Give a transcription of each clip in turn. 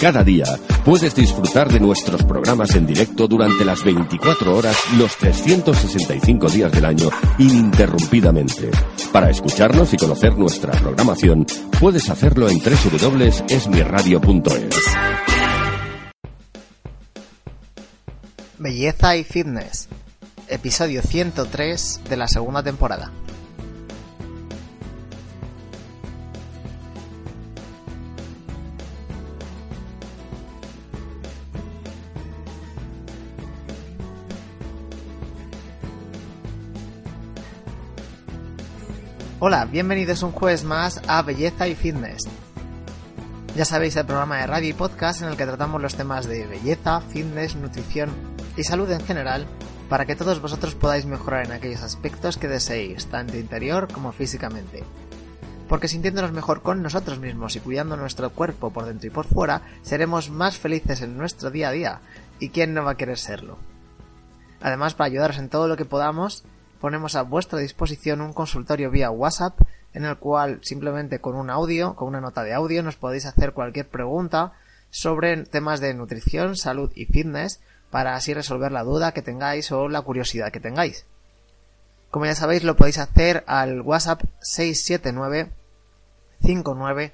Cada día puedes disfrutar de nuestros programas en directo durante las 24 horas, los 365 días del año, ininterrumpidamente. Para escucharnos y conocer nuestra programación, puedes hacerlo en www.esmirradio.es. Belleza y Fitness, episodio 103 de la segunda temporada. Hola, bienvenidos un jueves más a Belleza y Fitness. Ya sabéis el programa de radio y podcast en el que tratamos los temas de belleza, fitness, nutrición y salud en general para que todos vosotros podáis mejorar en aquellos aspectos que deseéis, tanto interior como físicamente. Porque sintiéndonos mejor con nosotros mismos y cuidando nuestro cuerpo por dentro y por fuera, seremos más felices en nuestro día a día. ¿Y quién no va a querer serlo? Además, para ayudaros en todo lo que podamos, ponemos a vuestra disposición un consultorio vía WhatsApp en el cual simplemente con un audio, con una nota de audio, nos podéis hacer cualquier pregunta sobre temas de nutrición, salud y fitness para así resolver la duda que tengáis o la curiosidad que tengáis. Como ya sabéis, lo podéis hacer al WhatsApp 679 59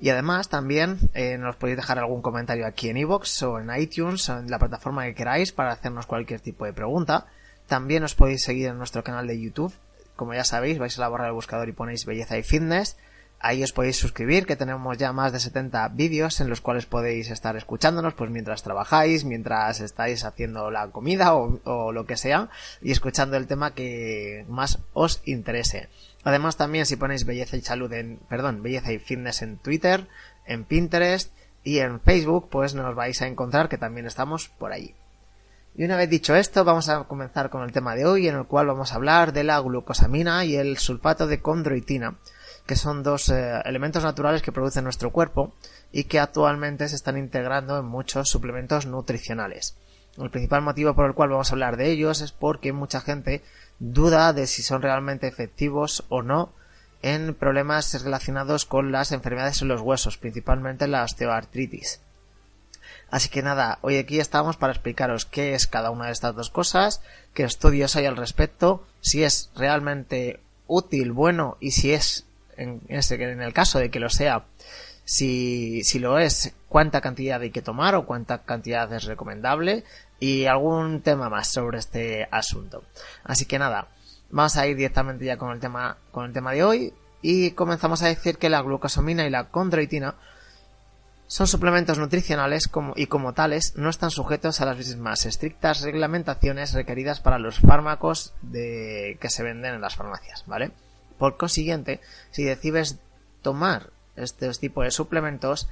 Y además también eh, nos podéis dejar algún comentario aquí en iVoox o en iTunes o en la plataforma que queráis para hacernos cualquier tipo de pregunta. También os podéis seguir en nuestro canal de YouTube. Como ya sabéis, vais a la barra del buscador y ponéis belleza y fitness Ahí os podéis suscribir, que tenemos ya más de 70 vídeos en los cuales podéis estar escuchándonos, pues mientras trabajáis, mientras estáis haciendo la comida o, lo que sea, y escuchando el tema que más os interese. Además también si ponéis belleza y salud en, perdón, belleza y fitness en Twitter, en Pinterest y en Facebook, pues nos vais a encontrar que también estamos por allí. Y una vez dicho esto, vamos a comenzar con el tema de hoy, en el cual vamos a hablar de la glucosamina y el sulfato de condroitina que son dos eh, elementos naturales que produce nuestro cuerpo y que actualmente se están integrando en muchos suplementos nutricionales. El principal motivo por el cual vamos a hablar de ellos es porque mucha gente duda de si son realmente efectivos o no en problemas relacionados con las enfermedades en los huesos, principalmente la osteoartritis. Así que nada, hoy aquí estamos para explicaros qué es cada una de estas dos cosas, qué estudios hay al respecto, si es realmente útil, bueno y si es en, en el caso de que lo sea, si, si lo es, cuánta cantidad hay que tomar o cuánta cantidad es recomendable y algún tema más sobre este asunto. Así que nada, vamos a ir directamente ya con el tema, con el tema de hoy y comenzamos a decir que la glucosamina y la condroitina son suplementos nutricionales como, y como tales no están sujetos a las mismas estrictas reglamentaciones requeridas para los fármacos de, que se venden en las farmacias, ¿vale? Por consiguiente, si decides tomar estos tipos de suplementos,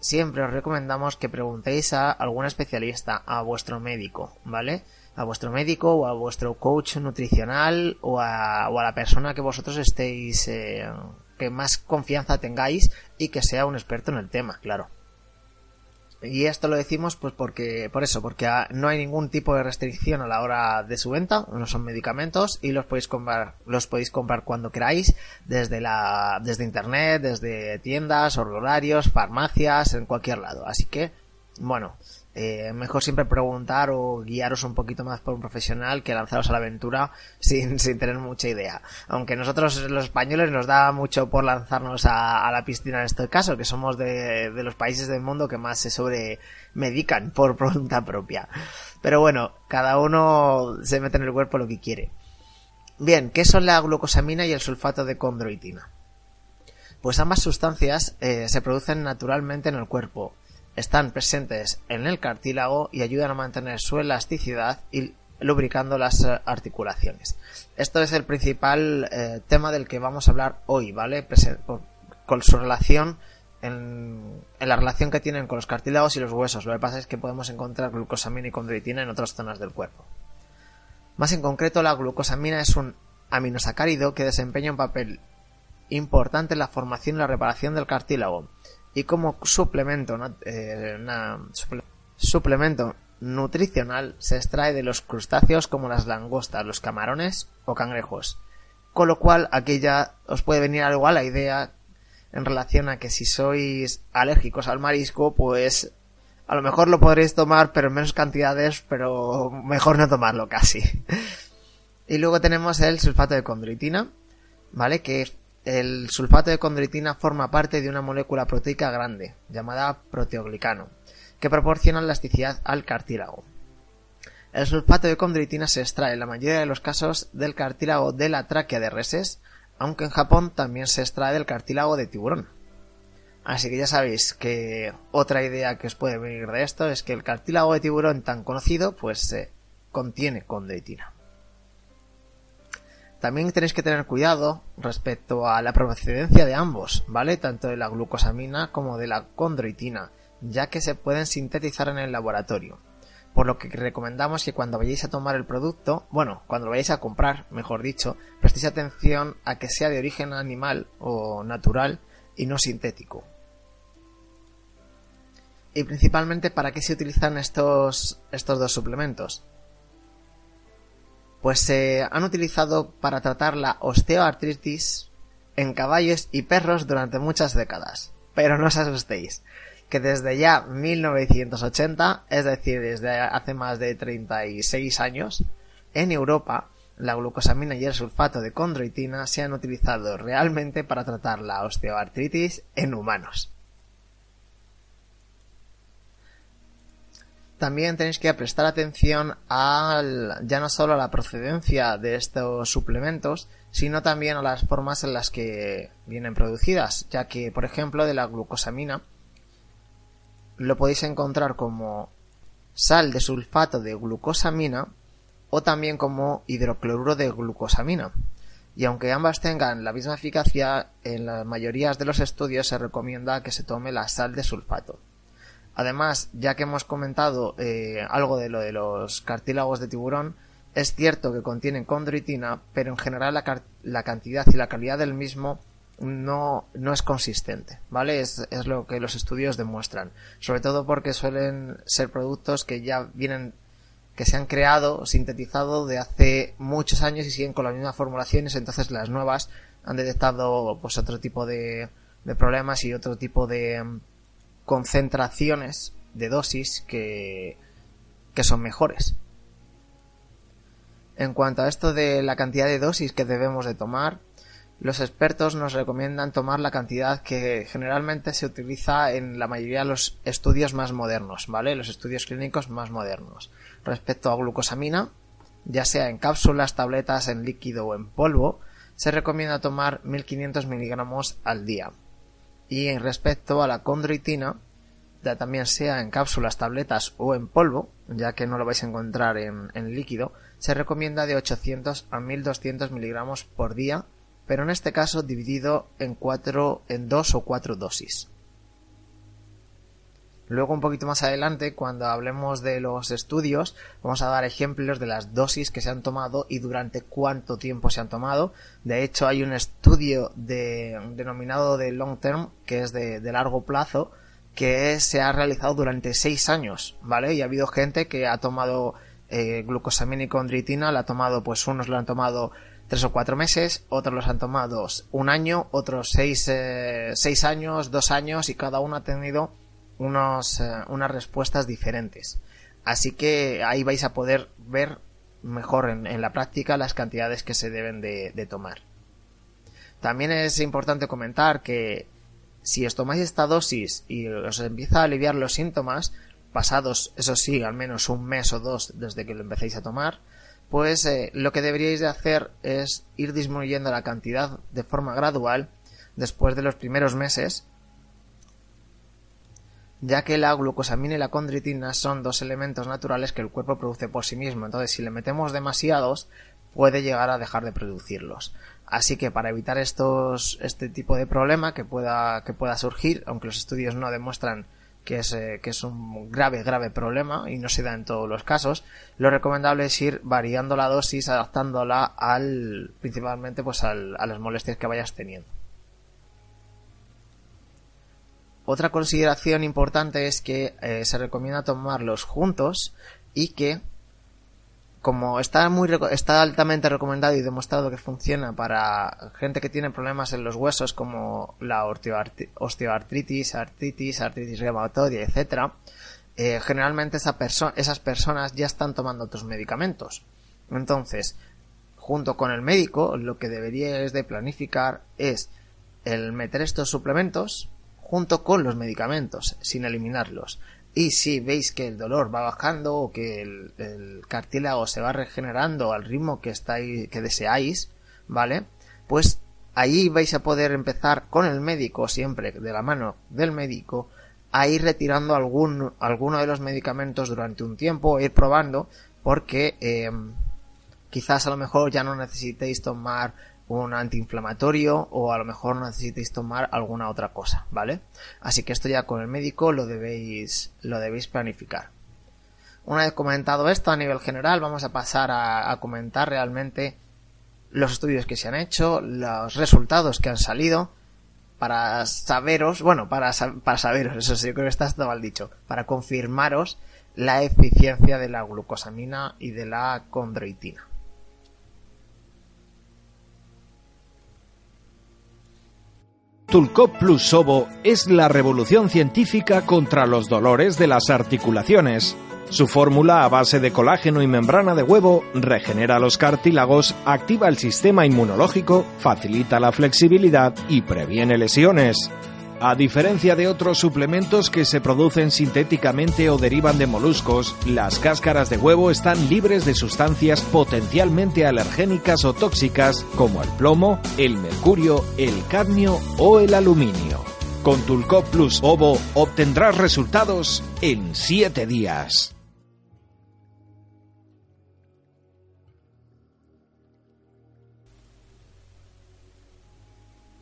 siempre os recomendamos que preguntéis a algún especialista, a vuestro médico, ¿vale? A vuestro médico o a vuestro coach nutricional o a, la persona que vosotros estéis, eh, que más confianza tengáis y que sea un experto en el tema, claro. Y esto lo decimos pues porque, por eso, porque no hay ningún tipo de restricción a la hora de su venta, no son medicamentos y los podéis comprar, los podéis comprar cuando queráis, desde la, desde internet, desde tiendas, horarios, farmacias, en cualquier lado. Así que, bueno, eh, mejor siempre preguntar o guiaros un poquito más por un profesional que lanzaros a la aventura sin, sin tener mucha idea. Aunque nosotros los españoles nos da mucho por lanzarnos a, la piscina en este caso, que somos de, de, los países del mundo que más se sobremedican por voluntad propia. Pero bueno, cada uno se mete en el cuerpo lo que quiere. Bien, ¿qué son la glucosamina y el sulfato de condroitina? Pues ambas sustancias eh, se producen naturalmente en el cuerpo están presentes en el cartílago y ayudan a mantener su elasticidad y lubricando las eh, articulaciones. Esto es el principal eh, tema del que vamos a hablar hoy, ¿vale? con su relación en, la relación que tienen con los cartílagos y los huesos. Lo que pasa es que podemos encontrar glucosamina y condroitina en otras zonas del cuerpo. Más en concreto, la glucosamina es un aminosacárido que desempeña un papel importante en la formación y la reparación del cartílago y como suplemento, eh, suplemento nutricional se extrae de los crustáceos como las langostas, los camarones o cangrejos. Con lo cual aquí ya os puede venir algo a la idea en relación a que si sois alérgicos al marisco, pues a lo mejor lo podréis tomar pero en menos cantidades, pero mejor no tomarlo casi. y luego tenemos el sulfato de condroitina, ¿vale? Que el sulfato de condroitina forma parte de una molécula proteica grande, llamada proteoglicano, que proporciona elasticidad al cartílago. El sulfato de condroitina se extrae en la mayoría de los casos del cartílago de la tráquea de reses, aunque en Japón también se extrae del cartílago de tiburón. Así que ya sabéis que otra idea que os puede venir de esto es que el cartílago de tiburón tan conocido pues contiene condroitina. También tenéis que tener cuidado respecto a la procedencia de ambos, ¿vale? Tanto de la glucosamina como de la condroitina, ya que se pueden sintetizar en el laboratorio. Por lo que recomendamos que cuando vayáis a tomar el producto, bueno, cuando lo vayáis a comprar, mejor dicho, prestéis atención a que sea de origen animal o natural y no sintético. Y principalmente, ¿para qué se utilizan estos, estos dos suplementos? Pues se han utilizado para tratar la osteoartritis en caballos y perros durante muchas décadas. Pero no os asustéis, que desde ya 1980, es decir, desde hace más de 36 años, en Europa la glucosamina y el sulfato de condroitina se han utilizado realmente para tratar la osteoartritis en humanos. También tenéis que prestar atención al, ya no solo a la procedencia de estos suplementos, sino también a las formas en las que vienen producidas, ya que, por ejemplo, de la glucosamina lo podéis encontrar como sal de sulfato de glucosamina o también como hidrocloruro de glucosamina. Y aunque ambas tengan la misma eficacia, en la mayoría de los estudios se recomienda que se tome la sal de sulfato. Además, ya que hemos comentado eh, algo de lo de los cartílagos de tiburón, es cierto que contienen condroitina, pero en general la, cantidad y la calidad del mismo no, no es consistente, ¿vale? Es, es, lo que los estudios demuestran. Sobre todo porque suelen ser productos que ya vienen, que se han creado, sintetizado de hace muchos años y siguen con las mismas formulaciones, entonces las nuevas han detectado pues otro tipo de, de problemas y otro tipo de, concentraciones de dosis que, que son mejores. En cuanto a esto de la cantidad de dosis que debemos de tomar, los expertos nos recomiendan tomar la cantidad que generalmente se utiliza en la mayoría de los estudios más modernos, ¿vale? Los estudios clínicos más modernos. Respecto a glucosamina, ya sea en cápsulas, tabletas, en líquido o en polvo, se recomienda tomar 1500 miligramos al día. Y en respecto a la condroitina, ya también sea en cápsulas, tabletas o en polvo, ya que no lo vais a encontrar en, líquido, se recomienda de 800 a 1200 miligramos por día, pero en este caso dividido en en dos o cuatro dosis. Luego un poquito más adelante, cuando hablemos de los estudios, vamos a dar ejemplos de las dosis que se han tomado y durante cuánto tiempo se han tomado. De hecho, hay un estudio denominado de long term, que es de, largo plazo, que se ha realizado durante seis años, ¿vale? Y ha habido gente que ha tomado eh, glucosamina y condritina, la ha tomado, pues unos lo han tomado tres o cuatro meses, otros los han tomado un año, otros seis, eh, seis años, dos años y cada uno ha tenido eh, unas respuestas diferentes. Así que ahí vais a poder ver mejor en, la práctica las cantidades que se deben de, tomar. También es importante comentar que si os tomáis esta dosis y os empieza a aliviar los síntomas, pasados, eso sí, al menos un mes o dos desde que lo empecéis a tomar, pues eh, lo que deberíais de hacer es ir disminuyendo la cantidad de forma gradual después de los primeros meses ya que la glucosamina y la condritina son dos elementos naturales que el cuerpo produce por sí mismo. Entonces, si le metemos demasiados, puede llegar a dejar de producirlos. Así que para evitar estos, este tipo de problema que pueda, que pueda surgir, aunque los estudios no demuestran que es, eh, que es un grave, grave problema y no se da en todos los casos, lo recomendable es ir variando la dosis, adaptándola al, principalmente pues al, a las molestias que vayas teniendo. Otra consideración importante es que eh, se recomienda tomarlos juntos y que como está muy está altamente recomendado y demostrado que funciona para gente que tiene problemas en los huesos como la osteoartritis, artritis, artritis reumatoidea, etcétera, eh, generalmente esa esas personas ya están tomando otros medicamentos. Entonces, junto con el médico, lo que deberíais de planificar es el meter estos suplementos junto con los medicamentos, sin eliminarlos. Y si veis que el dolor va bajando o que el, cartílago se va regenerando al ritmo que estáis, que deseáis, ¿vale? Pues ahí vais a poder empezar con el médico, siempre de la mano del médico, a ir retirando algún, alguno de los medicamentos durante un tiempo, ir probando, porque eh, quizás a lo mejor ya no necesitéis tomar un antiinflamatorio o a lo mejor necesitéis tomar alguna otra cosa, ¿vale? Así que esto ya con el médico lo debéis, lo debéis planificar. Una vez comentado esto a nivel general, vamos a pasar a, comentar realmente los estudios que se han hecho, los resultados que han salido, para saberos, bueno, para, para saberos, eso sí, creo que está mal dicho, para confirmaros la eficiencia de la glucosamina y de la condroitina. Tulcop Plus Sobo es la revolución científica contra los dolores de las articulaciones. Su fórmula a base de colágeno y membrana de huevo regenera los cartílagos, activa el sistema inmunológico, facilita la flexibilidad y previene lesiones. A diferencia de otros suplementos que se producen sintéticamente o derivan de moluscos, las cáscaras de huevo están libres de sustancias potencialmente alergénicas o tóxicas como el plomo, el mercurio, el cadmio o el aluminio. Con Tulcop Plus Ovo obtendrás resultados en 7 días.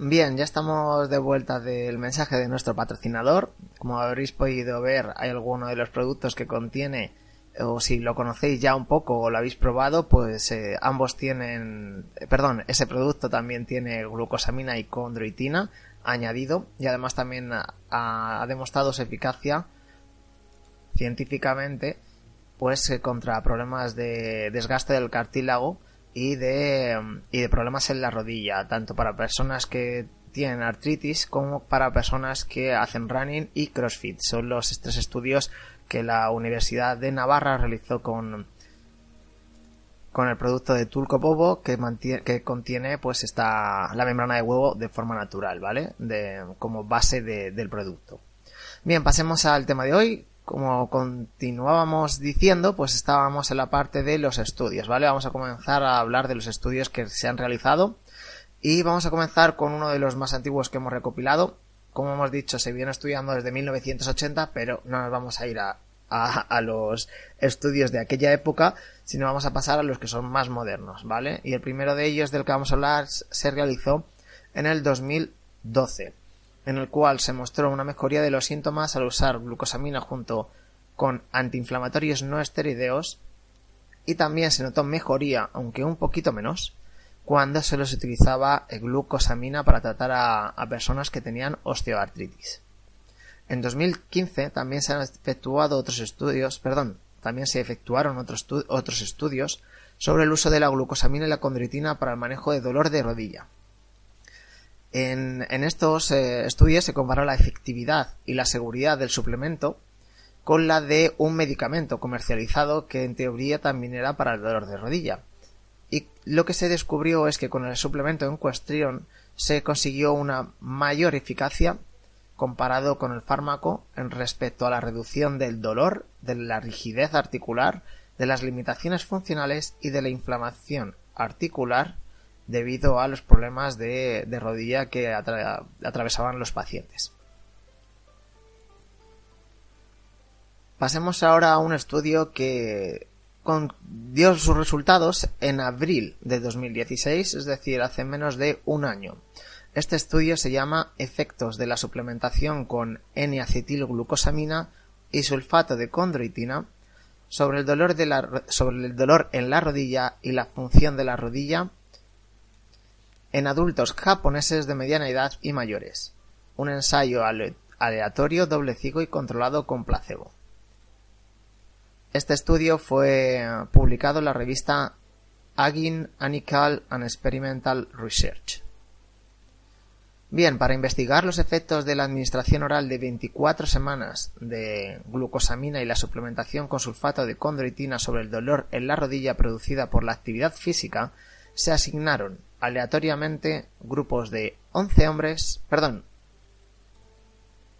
Bien, ya estamos de vuelta del mensaje de nuestro patrocinador. Como habréis podido ver, hay alguno de los productos que contiene, o si lo conocéis ya un poco o lo habéis probado, pues eh, ambos tienen, eh, perdón, ese producto también tiene glucosamina y condroitina añadido y además también ha, demostrado su eficacia científicamente, pues eh, contra problemas de desgaste del cartílago y de, y de problemas en la rodilla, tanto para personas que tienen artritis como para personas que hacen running y crossfit. Son los tres estudios que la Universidad de Navarra realizó con, con el producto de Tulco que, que contiene pues esta, la membrana de huevo de forma natural, ¿vale? De, como base del producto. Bien, pasemos al tema de hoy, como continuábamos diciendo, pues estábamos en la parte de los estudios, ¿vale? Vamos a comenzar a hablar de los estudios que se han realizado y vamos a comenzar con uno de los más antiguos que hemos recopilado. Como hemos dicho, se viene estudiando desde 1980, pero no nos vamos a ir a, a, los estudios de aquella época, sino vamos a pasar a los que son más modernos, ¿vale? Y el primero de ellos del que vamos a hablar se realizó en el 2012 en el cual se mostró una mejoría de los síntomas al usar glucosamina junto con antiinflamatorios no esteroideos y también se notó mejoría, aunque un poquito menos, cuando se los utilizaba glucosamina para tratar a, personas que tenían osteoartritis. En 2015 también se han efectuado otros estudios, perdón, también se efectuaron otros, otros estudios sobre el uso de la glucosamina y la condritina para el manejo de dolor de rodilla. En, estos eh, estudios se comparó la efectividad y la seguridad del suplemento con la de un medicamento comercializado que en teoría también era para el dolor de rodilla. Y lo que se descubrió es que con el suplemento en cuestión se consiguió una mayor eficacia comparado con el fármaco en respecto a la reducción del dolor, de la rigidez articular, de las limitaciones funcionales y de la inflamación articular debido a los problemas de, rodilla que atravesaban los pacientes. Pasemos ahora a un estudio que dio sus resultados en abril de 2016, es decir, hace menos de un año. Este estudio se llama Efectos de la suplementación con N-acetilglucosamina y sulfato de condroitina sobre el dolor, de la, sobre el dolor en la rodilla y la función de la rodilla en adultos japoneses de mediana edad y mayores. Un ensayo aleatorio, doble ciego y controlado con placebo. Este estudio fue publicado en la revista Agin Anical and Experimental Research. Bien, para investigar los efectos de la administración oral de 24 semanas de glucosamina y la suplementación con sulfato de condroitina sobre el dolor en la rodilla producida por la actividad física, se asignaron aleatoriamente grupos de 11 hombres, perdón,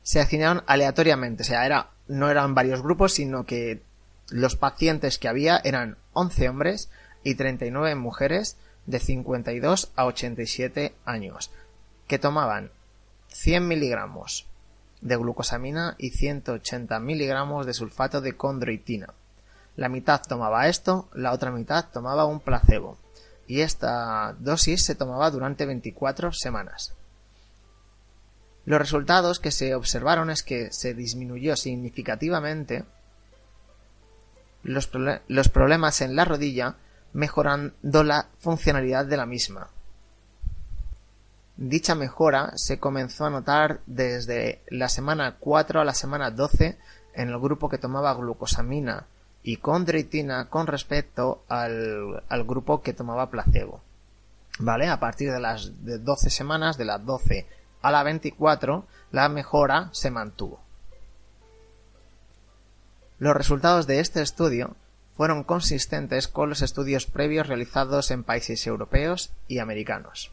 se asignaron aleatoriamente, o sea, era, no eran varios grupos, sino que los pacientes que había eran 11 hombres y 39 mujeres de 52 a 87 años que tomaban 100 miligramos de glucosamina y 180 miligramos de sulfato de condroitina. La mitad tomaba esto, la otra mitad tomaba un placebo. Y esta dosis se tomaba durante 24 semanas. Los resultados que se observaron es que se disminuyó significativamente los, los problemas en la rodilla, mejorando la funcionalidad de la misma. Dicha mejora se comenzó a notar desde la semana 4 a la semana 12 en el grupo que tomaba glucosamina y condroitina con respecto al, grupo que tomaba placebo. ¿Vale? A partir de las de 12 semanas, de las 12 a la 24, la mejora se mantuvo. Los resultados de este estudio fueron consistentes con los estudios previos realizados en países europeos y americanos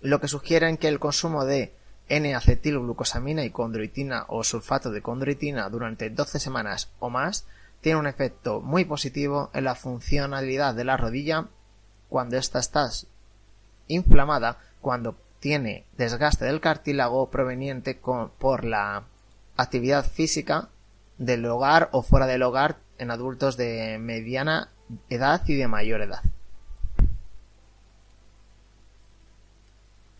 lo que sugieren que el consumo de N-acetilglucosamina y condroitina o sulfato de condroitina durante 12 semanas o más tiene un efecto muy positivo en la funcionalidad de la rodilla cuando ésta está inflamada, cuando tiene desgaste del cartílago proveniente por la actividad física del hogar o fuera del hogar en adultos de mediana edad y de mayor edad.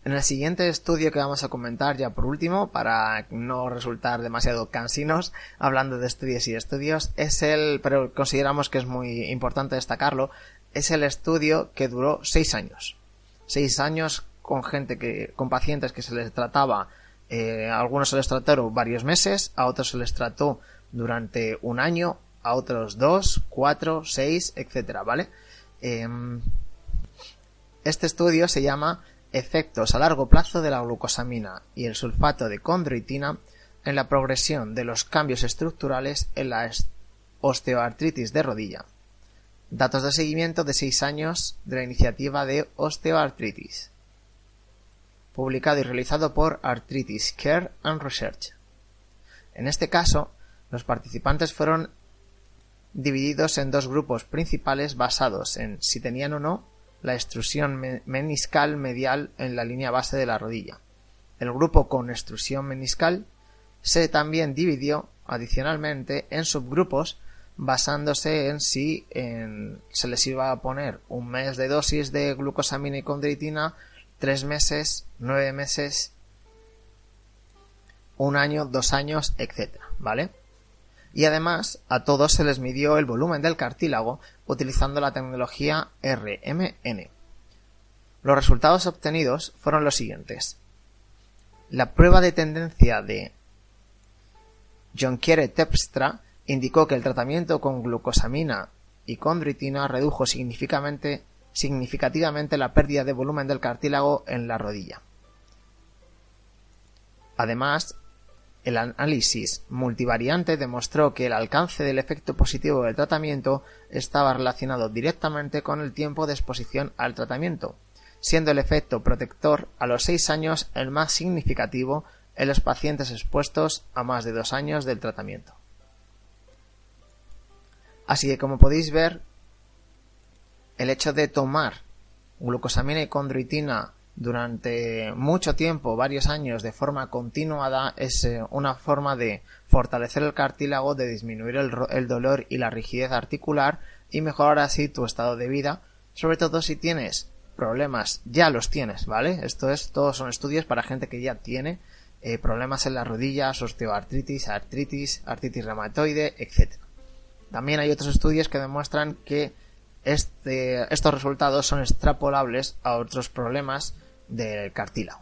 En el siguiente estudio que vamos a comentar ya por último, para no resultar demasiado cansinos hablando de estudios y estudios, es el, pero consideramos que es muy importante destacarlo, es el estudio que duró seis años. Seis años con gente que, con pacientes que se les trataba, eh, algunos se les trataron varios meses, a otros se les trató durante un año, a otros dos, cuatro, seis, etcétera, ¿vale? Em, este estudio se llama efectos a largo plazo de la glucosamina y el sulfato de condroitina en la progresión de los cambios estructurales en la osteoartritis de rodilla. Datos de seguimiento de 6 años de la iniciativa de osteoartritis. Publicado y realizado por Arthritis Care and Research. En este caso, los participantes fueron divididos en dos grupos principales basados en si tenían o no la extrusión meniscal medial en la línea base de la rodilla. El grupo con extrusión meniscal se también dividió adicionalmente en subgrupos basándose en si se les iba a poner un mes de dosis de glucosamina y condroitina, tres meses, nueve meses, un año, dos años, etc. ¿Vale? Y además a todos se les midió el volumen del cartílago utilizando la tecnología RMN. Los resultados obtenidos fueron los siguientes. La prueba de tendencia de Jonquiere Tepstra indicó que el tratamiento con glucosamina y condroitina redujo significativamente la pérdida de volumen del cartílago en la rodilla. Además, el análisis multivariante demostró que el alcance del efecto positivo del tratamiento estaba relacionado directamente con el tiempo de exposición al tratamiento, siendo el efecto protector a los seis años el más significativo en los pacientes expuestos a más de dos años del tratamiento. Así que como podéis ver, el hecho de tomar glucosamina y condroitina durante mucho tiempo, varios años, de forma continuada, es eh, una forma de fortalecer el cartílago, de disminuir el, dolor y la rigidez articular y mejorar así tu estado de vida, sobre todo si tienes problemas, ya los tienes, ¿vale? Esto es, todos son estudios para gente que ya tiene eh, problemas en las rodillas, osteoartritis, artritis, artritis reumatoide, etc. También hay otros estudios que demuestran que este, estos resultados son extrapolables a otros problemas del cartílago.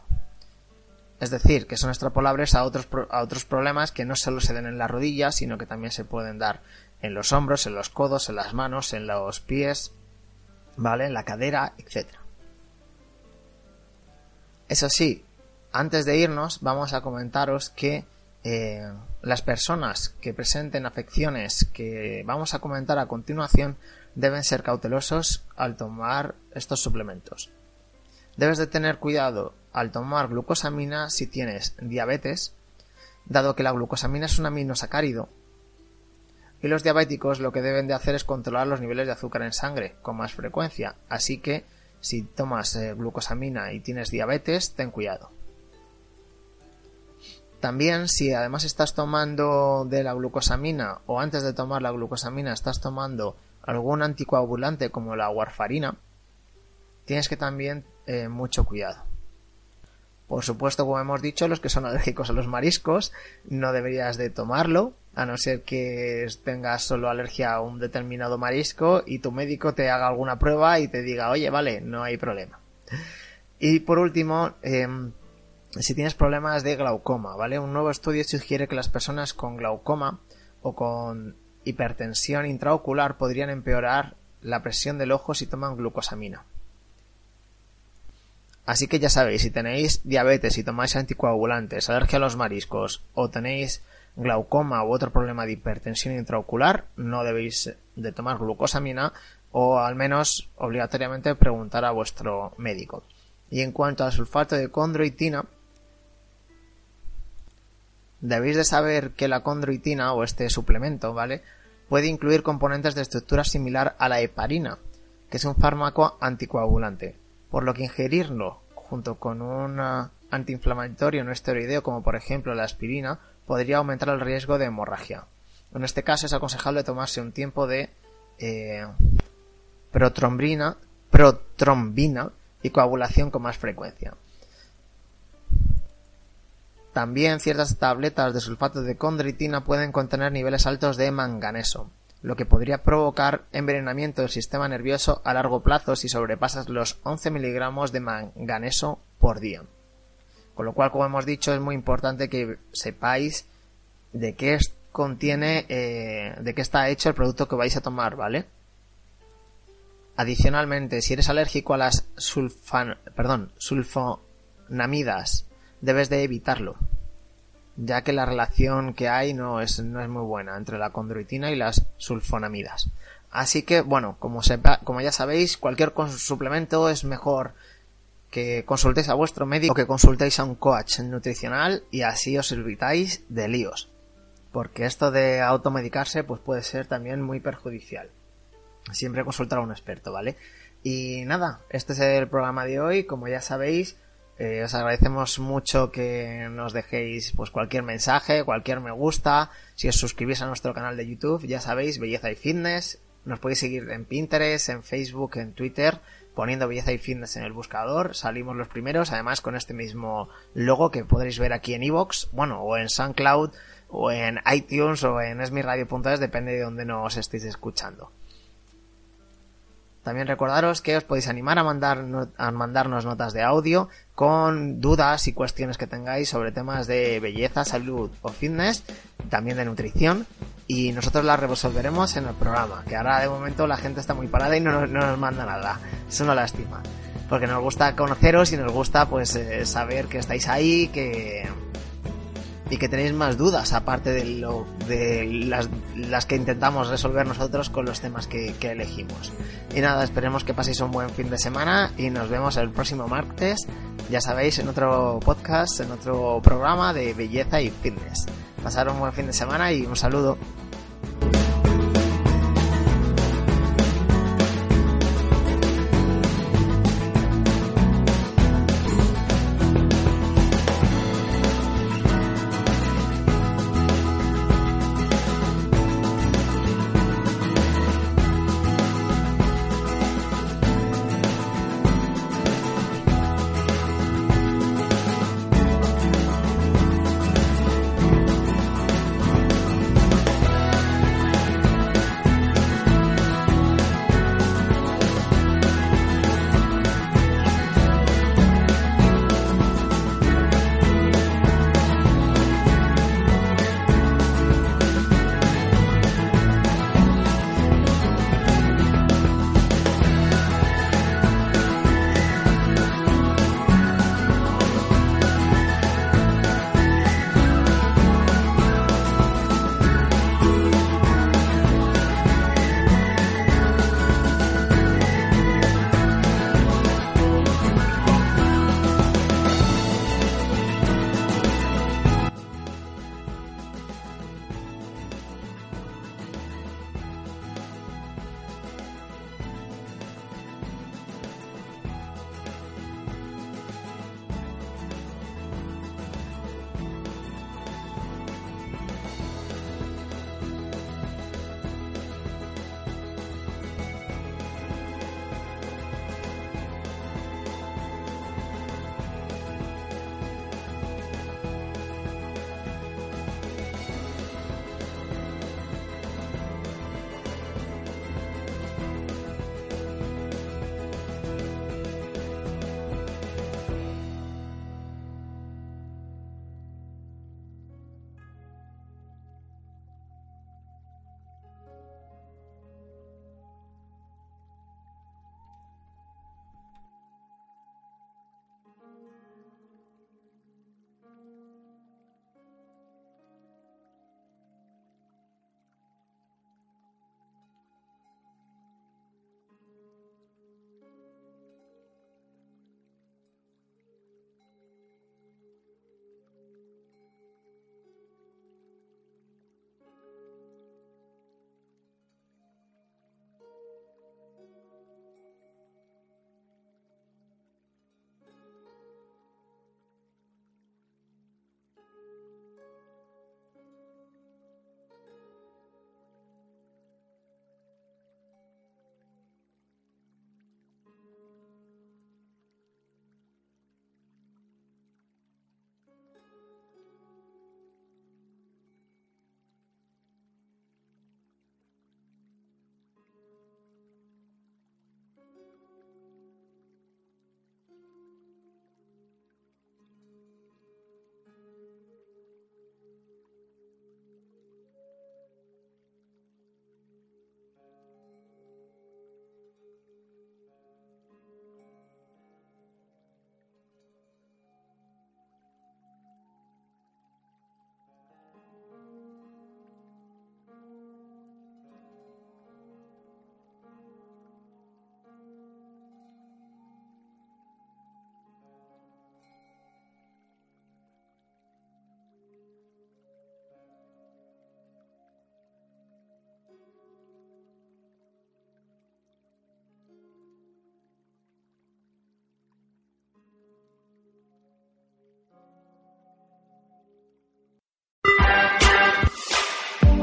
Es decir, que son extrapolables a otros, a otros problemas que no solo se den en las rodillas, sino que también se pueden dar en los hombros, en los codos, en las manos, en los pies, ¿vale? En la cadera, etc. Eso sí, antes de irnos, vamos a comentaros que eh, las personas que presenten afecciones que vamos a comentar a continuación deben ser cautelosos al tomar estos suplementos. Debes de tener cuidado al tomar glucosamina si tienes diabetes, dado que la glucosamina es un aminosacárido y los diabéticos lo que deben de hacer es controlar los niveles de azúcar en sangre con más frecuencia, así que si tomas eh, glucosamina y tienes diabetes, ten cuidado. También si además estás tomando de la glucosamina o antes de tomar la glucosamina estás tomando algún anticoagulante como la warfarina, tienes que también eh, mucho cuidado. Por supuesto, como hemos dicho, los que son alérgicos a los mariscos no deberías de tomarlo, a no ser que tengas solo alergia a un determinado marisco y tu médico te haga alguna prueba y te diga, oye, vale, no hay problema. Y por último, em, si tienes problemas de glaucoma, ¿vale? Un nuevo estudio sugiere que las personas con glaucoma o con hipertensión intraocular podrían empeorar la presión del ojo si toman glucosamina. Así que ya sabéis, si tenéis diabetes y tomáis anticoagulantes, alergia a los mariscos o tenéis glaucoma u otro problema de hipertensión intraocular, no debéis de tomar glucosamina o al menos obligatoriamente preguntar a vuestro médico. Y en cuanto al sulfato de condroitina, debéis de saber que la condroitina o este suplemento, ¿vale? Puede incluir componentes de estructura similar a la heparina, que es un fármaco anticoagulante, por lo que ingerirlo junto con un antiinflamatorio no esteroideo como por ejemplo la aspirina podría aumentar el riesgo de hemorragia. En este caso es aconsejable tomarse un tiempo de eh, protrombina, protrombina y coagulación con más frecuencia. También ciertas tabletas de sulfato de condritina pueden contener niveles altos de manganeso, lo que podría provocar envenenamiento del sistema nervioso a largo plazo si sobrepasas los 11 miligramos de manganeso por día. Con lo cual, como hemos dicho, es muy importante que sepáis de qué contiene, eh, de qué está hecho el producto que vais a tomar, ¿vale? Adicionalmente, si eres alérgico a las sulfan, perdón, sulfonamidas debes de evitarlo, ya que la relación que hay no es, no es muy buena entre la condroitina y las sulfonamidas. Así que, bueno, como, sepa, como ya sabéis, cualquier suplemento es mejor que consultéis a vuestro médico o que consultéis a un coach nutricional y así os evitáis de líos. Porque esto de automedicarse pues puede ser también muy perjudicial. Siempre consultar a un experto, ¿vale? Y nada, este es el programa de hoy. Como ya sabéis, eh, os agradecemos mucho que nos dejéis pues cualquier mensaje, cualquier me gusta, si os suscribís a nuestro canal de YouTube, ya sabéis, Belleza y Fitness, nos podéis seguir en Pinterest, en Facebook, en Twitter, poniendo Belleza y Fitness en el buscador, salimos los primeros, además con este mismo logo que podréis ver aquí en iVoox, bueno, o en SoundCloud, o en iTunes, o en esmiradio.es, depende de donde nos estéis escuchando. También recordaros que os podéis animar a, mandar, a mandarnos notas de audio con dudas y cuestiones que tengáis sobre temas de belleza, salud o fitness, también de nutrición, y nosotros las resolveremos en el programa, que ahora de momento la gente está muy parada y no, nos manda nada. Es una lástima, porque nos gusta conoceros y nos gusta pues eh, saber que estáis ahí, que y que tenéis más dudas aparte de lo de las, que intentamos resolver nosotros con los temas que, que, elegimos. Y nada, esperemos que paséis un buen fin de semana y nos vemos el próximo martes, ya sabéis, en otro podcast, en otro programa de belleza y fitness. Pasar un buen fin de semana y un saludo.